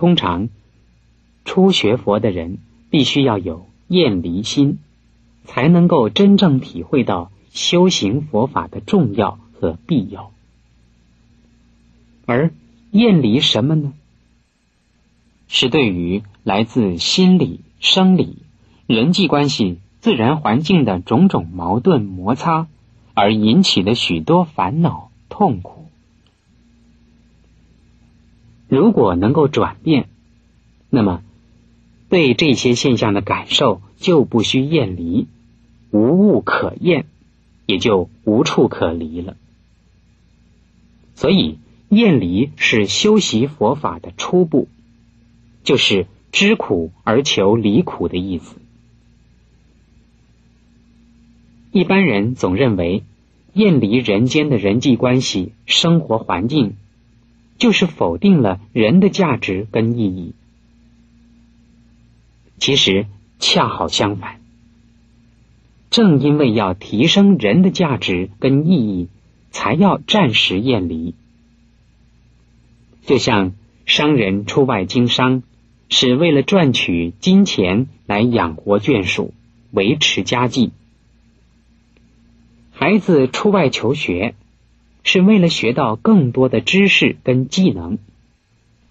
通常初学佛的人必须要有厌离心，才能够真正体会到修行佛法的重要和必要。而厌离什么呢？是对于来自心理、生理、人际关系、自然环境的种种矛盾摩擦而引起的许多烦恼痛苦。如果能够转变，那么对这些现象的感受就不需厌离，无物可厌，也就无处可离了。所以，厌离是修习佛法的初步，就是知苦而求离苦的意思。一般人总认为，厌离人间的人际关系、生活环境。就是否定了人的价值跟意义。其实恰好相反，正因为要提升人的价值跟意义，才要暂时厌离。就像商人出外经商，是为了赚取金钱来养活眷属、维持家计；孩子出外求学。是为了学到更多的知识跟技能，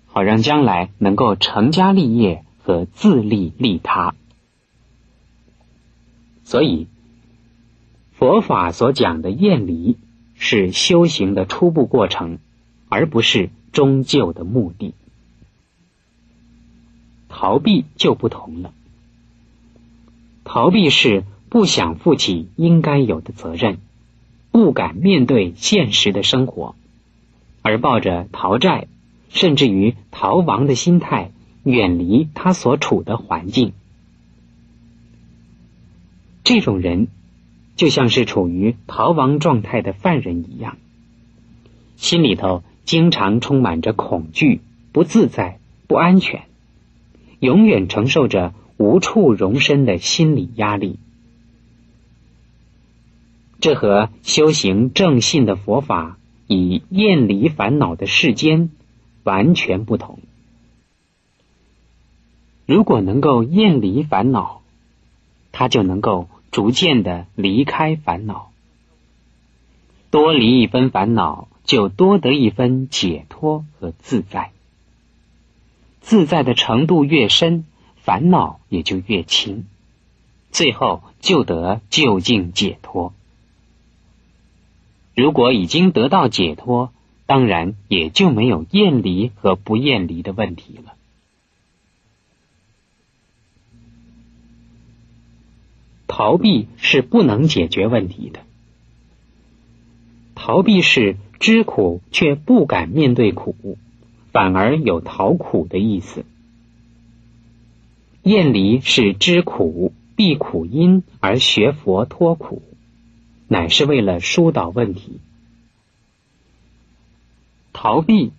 好让将来能够成家立业和自利利他。所以，佛法所讲的厌离是修行的初步过程，而不是终究的目的。逃避就不同了，逃避是不想负起应该有的责任。不敢面对现实的生活，而抱着逃债甚至于逃亡的心态，远离他所处的环境。这种人就像是处于逃亡状态的犯人一样，心里头经常充满着恐惧、不自在、不安全，永远承受着无处容身的心理压力。这和修行正信的佛法以厌离烦恼的世间完全不同。如果能够厌离烦恼，他就能够逐渐的离开烦恼。多离一分烦恼，就多得一分解脱和自在。自在的程度越深，烦恼也就越轻，最后就得就近解脱。如果已经得到解脱，当然也就没有厌离和不厌离的问题了。逃避是不能解决问题的，逃避是知苦却不敢面对苦，反而有逃苦的意思。厌离是知苦避苦因而学佛脱苦。乃是为了疏导问题，逃避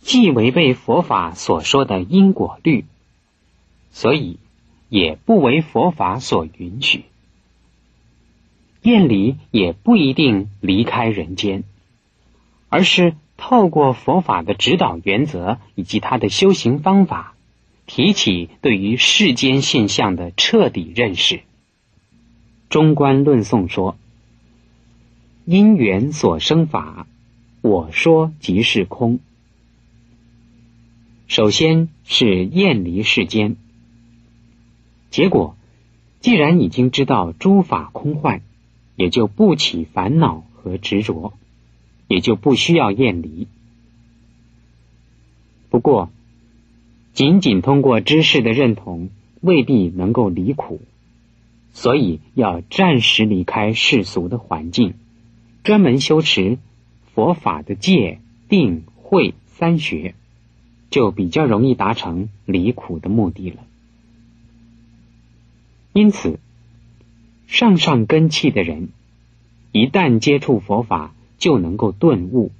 既违背佛法所说的因果律，所以也不为佛法所允许。厌离也不一定离开人间，而是透过佛法的指导原则以及他的修行方法，提起对于世间现象的彻底认识。中观论颂说。因缘所生法，我说即是空。首先是厌离世间，结果既然已经知道诸法空幻，也就不起烦恼和执着，也就不需要厌离。不过，仅仅通过知识的认同，未必能够离苦，所以要暂时离开世俗的环境。专门修持佛法的戒、定、慧三学，就比较容易达成离苦的目的了。因此，上上根器的人，一旦接触佛法，就能够顿悟。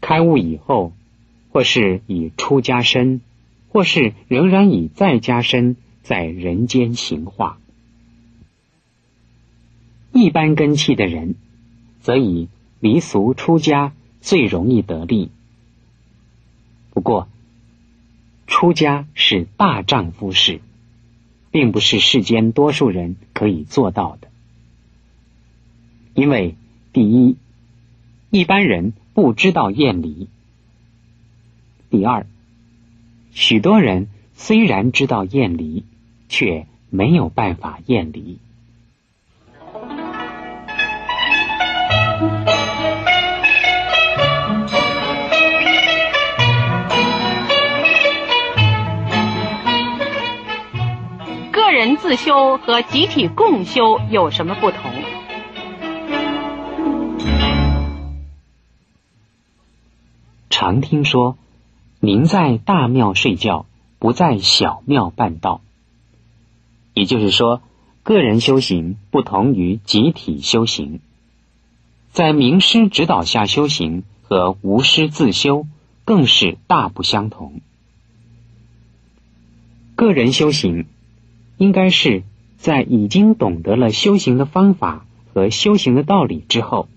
开悟以后，或是以出家身，或是仍然以在家身，在人间行化。一般根器的人，则以离俗出家最容易得利。不过，出家是大丈夫事，并不是世间多数人可以做到的。因为第一，一般人不知道厌离；第二，许多人虽然知道厌离，却没有办法厌离。个人自修和集体共修有什么不同？常听说，您在大庙睡觉，不在小庙办道。也就是说，个人修行不同于集体修行。在名师指导下修行和无师自修更是大不相同。个人修行应该是在已经懂得了修行的方法和修行的道理之后，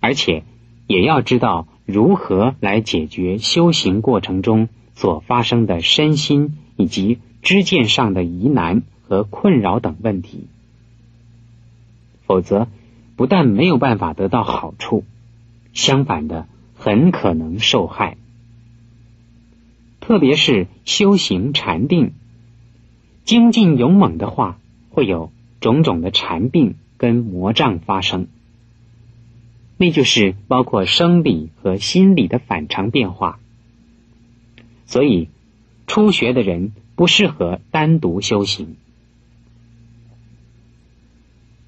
而且也要知道如何来解决修行过程中所发生的身心以及知见上的疑难和困扰等问题，否则。不但没有办法得到好处，相反的，很可能受害。特别是修行禅定、精进勇猛的话，会有种种的禅病跟魔障发生。那就是包括生理和心理的反常变化。所以，初学的人不适合单独修行，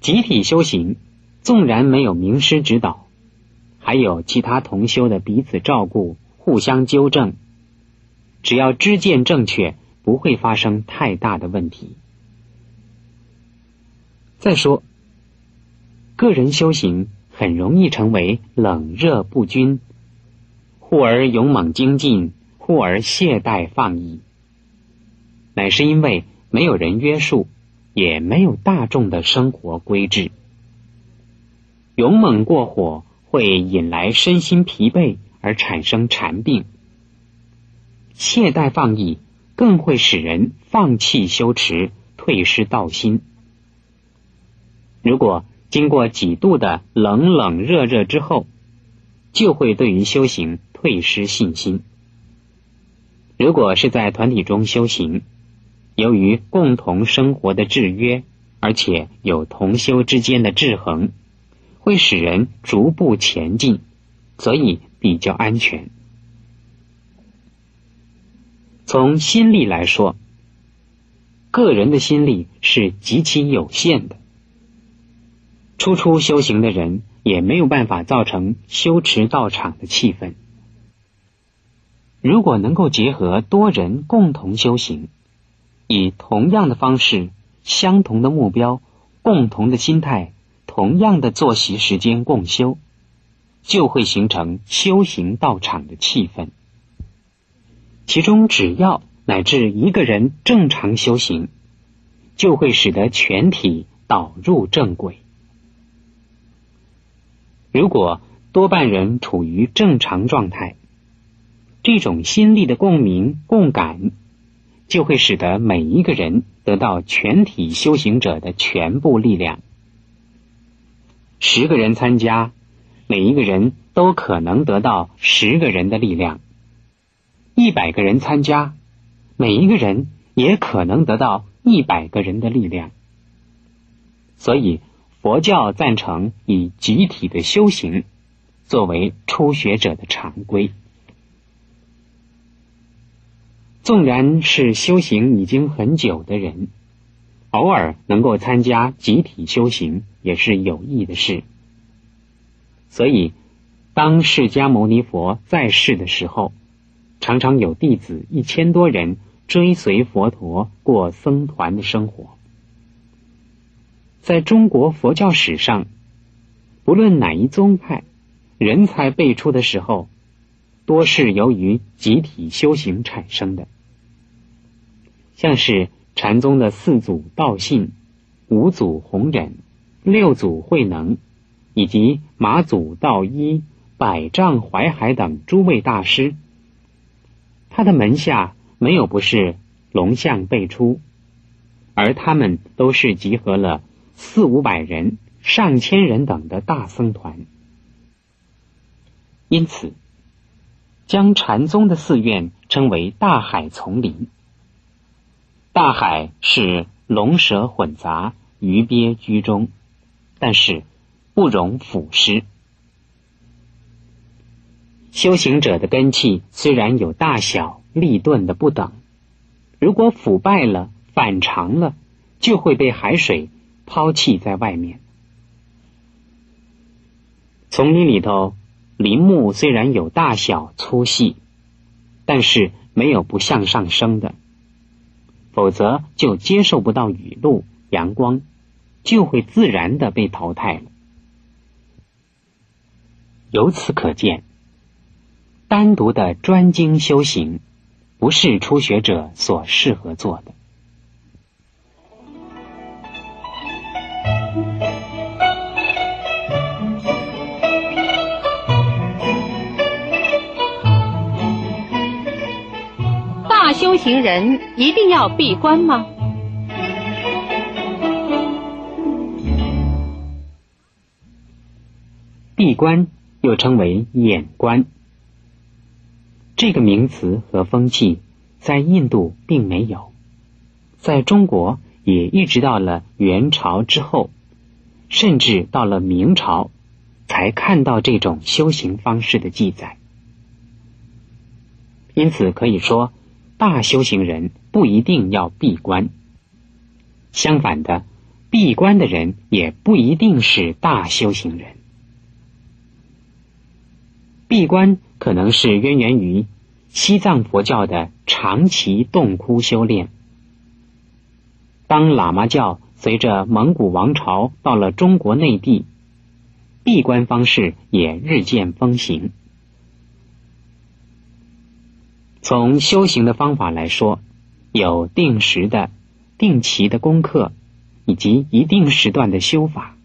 集体修行。纵然没有名师指导，还有其他同修的彼此照顾、互相纠正，只要知见正确，不会发生太大的问题。再说，个人修行很容易成为冷热不均，忽而勇猛精进，忽而懈怠放逸，乃是因为没有人约束，也没有大众的生活规制。勇猛过火会引来身心疲惫而产生禅病，懈怠放逸更会使人放弃修持，退失道心。如果经过几度的冷冷热热之后，就会对于修行退失信心。如果是在团体中修行，由于共同生活的制约，而且有同修之间的制衡。会使人逐步前进，所以比较安全。从心力来说，个人的心力是极其有限的。初初修行的人也没有办法造成修持道场的气氛。如果能够结合多人共同修行，以同样的方式、相同的目标、共同的心态。同样的作息时间共修，就会形成修行道场的气氛。其中，只要乃至一个人正常修行，就会使得全体导入正轨。如果多半人处于正常状态，这种心力的共鸣共感，就会使得每一个人得到全体修行者的全部力量。十个人参加，每一个人都可能得到十个人的力量；一百个人参加，每一个人也可能得到一百个人的力量。所以，佛教赞成以集体的修行作为初学者的常规。纵然是修行已经很久的人。偶尔能够参加集体修行也是有益的事，所以当释迦牟尼佛在世的时候，常常有弟子一千多人追随佛陀过僧团的生活。在中国佛教史上，不论哪一宗派，人才辈出的时候，多是由于集体修行产生的，像是。禅宗的四祖道信、五祖弘忍、六祖慧能，以及马祖道一、百丈怀海等诸位大师，他的门下没有不是龙象辈出，而他们都是集合了四五百人、上千人等的大僧团，因此将禅宗的寺院称为大海丛林。大海是龙蛇混杂、鱼鳖居中，但是不容腐蚀。修行者的根器虽然有大小、利钝的不等，如果腐败了、反常了，就会被海水抛弃在外面。丛林里头，林木虽然有大小、粗细，但是没有不向上升的，否则就接受不到雨露、阳光，就会自然的被淘汰了。由此可见。单独的专精修行，不是初学者所适合做的。修行人一定要闭关吗？闭关又称为眼关。这个名词和风气在印度并没有，在中国也一直到了元朝之后，甚至到了明朝，才看到这种修行方式的记载。因此可以说，大修行人不一定要闭关，相反的，闭关的人也不一定是大修行人。闭关。可能是渊源于西藏佛教的长期洞窟修炼。当喇嘛教随着蒙古王朝到了中国内地，闭关方式也日渐风行。从修行的方法来说，有定时的、定期的功课，以及一定时段的修法，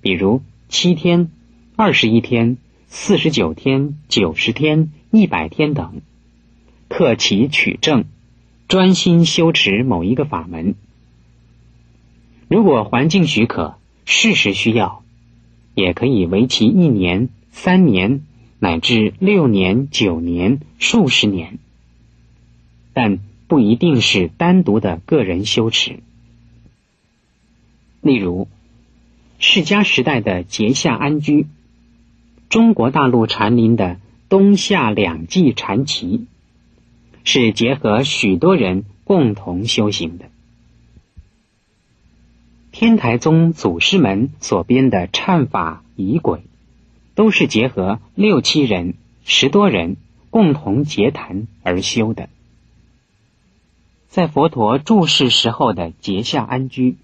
比如七天、二十一天。四十九天、九十天、一百天等，克其取证，专心修持某一个法门。如果环境许可，事实需要，也可以为期一年、三年，乃至六年、九年、数十年，但不一定是单独的个人修持。例如，释迦时代的结下安居。中国大陆禅林的冬夏两季禅期，是结合许多人共同修行的。天台宗祖师们所编的忏法仪轨，都是结合六七人、十多人共同结谈而修的。在佛陀住世时候的结下安居，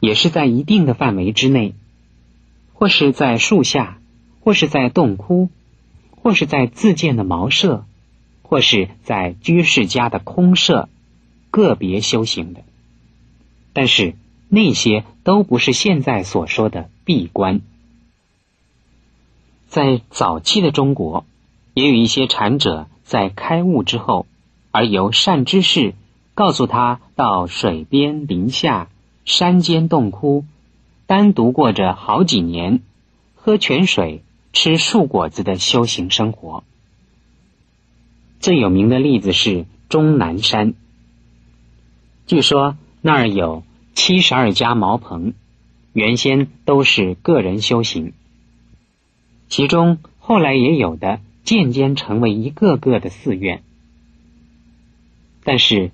也是在一定的范围之内，或是在树下。或是在洞窟，或是在自建的茅舍，或是在居士家的空舍，个别修行的。但是那些都不是现在所说的闭关。在早期的中国，也有一些禅者在开悟之后，而由善知识告诉他到水边林下、山间洞窟，单独过着好几年，喝泉水。吃树果子的修行生活，最有名的例子是终南山。据说那儿有七十二家茅棚，原先都是个人修行，其中后来也有的渐渐成为一个个的寺院，但是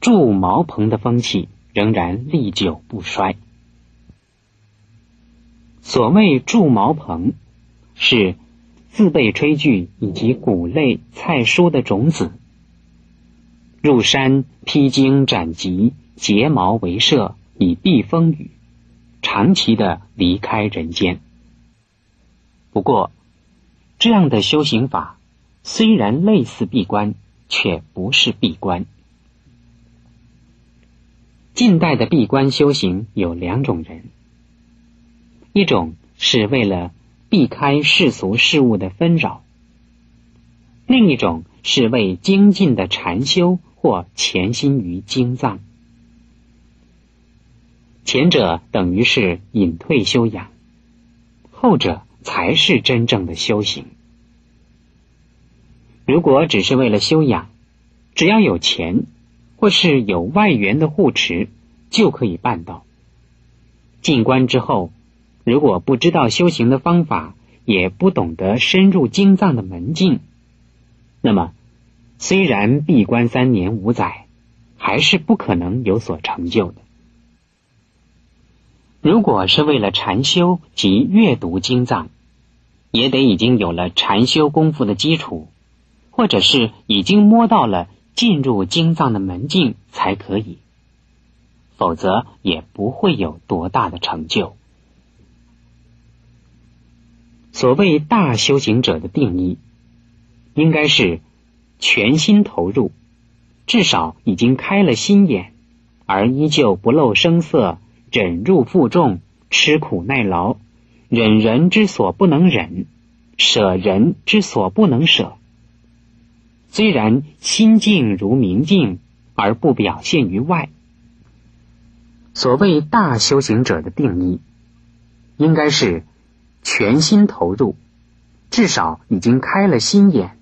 住茅棚的风气仍然历久不衰。所谓住茅棚。是自备炊具以及谷类菜蔬的种子，入山披荆斩棘，结毛为舍，以避风雨，长期的离开人间。不过，这样的修行法虽然类似闭关，却不是闭关。近代的闭关修行有两种人，一种是为了。避开世俗事物的纷扰，另一种是为精进的禅修或潜心于经藏。前者等于是隐退修养，后者才是真正的修行。如果只是为了修养，只要有钱或是有外援的护持，就可以办到。进关之后，如果不知道修行的方法，也不懂得深入经藏的门径，那么虽然闭关三年五载，还是不可能有所成就的。如果是为了禅修及阅读经藏，也得已经有了禅修功夫的基础，或者是已经摸到了进入经藏的门径才可以，否则也不会有多大的成就。所谓大修行者的定义，应该是全心投入，至少已经开了心眼，而依旧不露声色。忍辱负重，吃苦耐劳，忍人之所不能忍，舍人之所不能舍。虽然心静如明镜，而不表现于外。所谓大修行者的定义，应该是全心投入，至少已经开了心眼，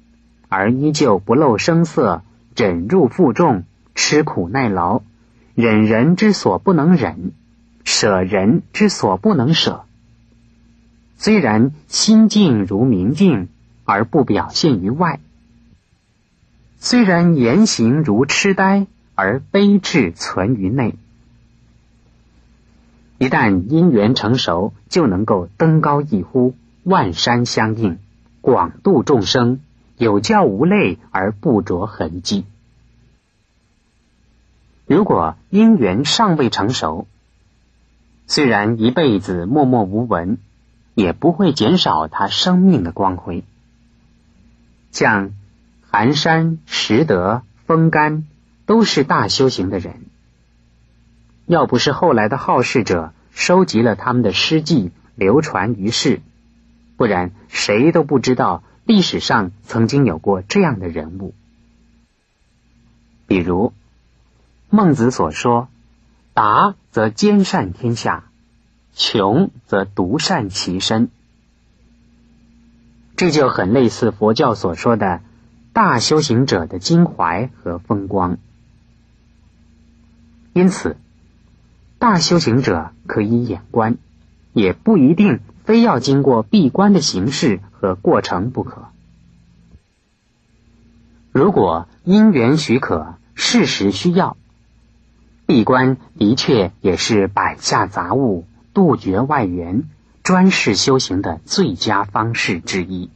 而依旧不露声色，忍辱负重，吃苦耐劳，忍人之所不能忍。舍人之所不能舍，虽然心静如明镜，而不表现于外；虽然言行如痴呆，而悲智存于内。一旦因缘成熟，就能够登高一呼，万山相应，广度众生，有教无类，而不着痕迹。如果因缘尚未成熟，虽然一辈子默默无闻，也不会减少他生命的光辉。像寒山、拾得、风干，都是大修行的人。要不是后来的好事者收集了他们的诗迹，流传于世，不然谁都不知道历史上曾经有过这样的人物。比如孟子所说。达则兼善天下，穷则独善其身。这就很类似佛教所说的大修行者的襟怀和风光。因此，大修行者可以眼观，也不一定非要经过闭关的形式和过程不可。如果因缘许可，事实需要。闭关的确也是摆下杂物、杜绝外援、专事修行的最佳方式之一。